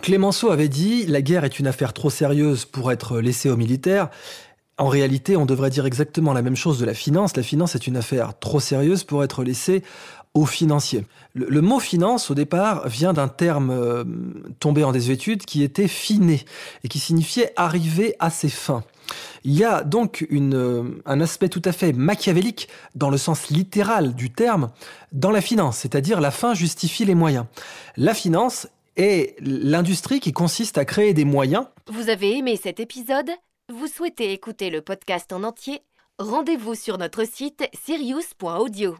Clémenceau avait dit La guerre est une affaire trop sérieuse pour être laissée aux militaires. En réalité, on devrait dire exactement la même chose de la finance. La finance est une affaire trop sérieuse pour être laissée aux financiers. Le, mot finance, au départ, vient d'un terme euh, tombé en désuétude qui était finé et qui signifiait arriver à ses fins. Il y a donc euh, un aspect tout à fait machiavélique, dans le sens littéral du terme, dans la finance, c'est-à-dire la fin justifie les moyens. La finance est l'industrie qui consiste à créer des moyens. Vous avez aimé cet épisode? Vous souhaitez écouter le podcast en entier? Rendez-vous sur notre site sirius.audio.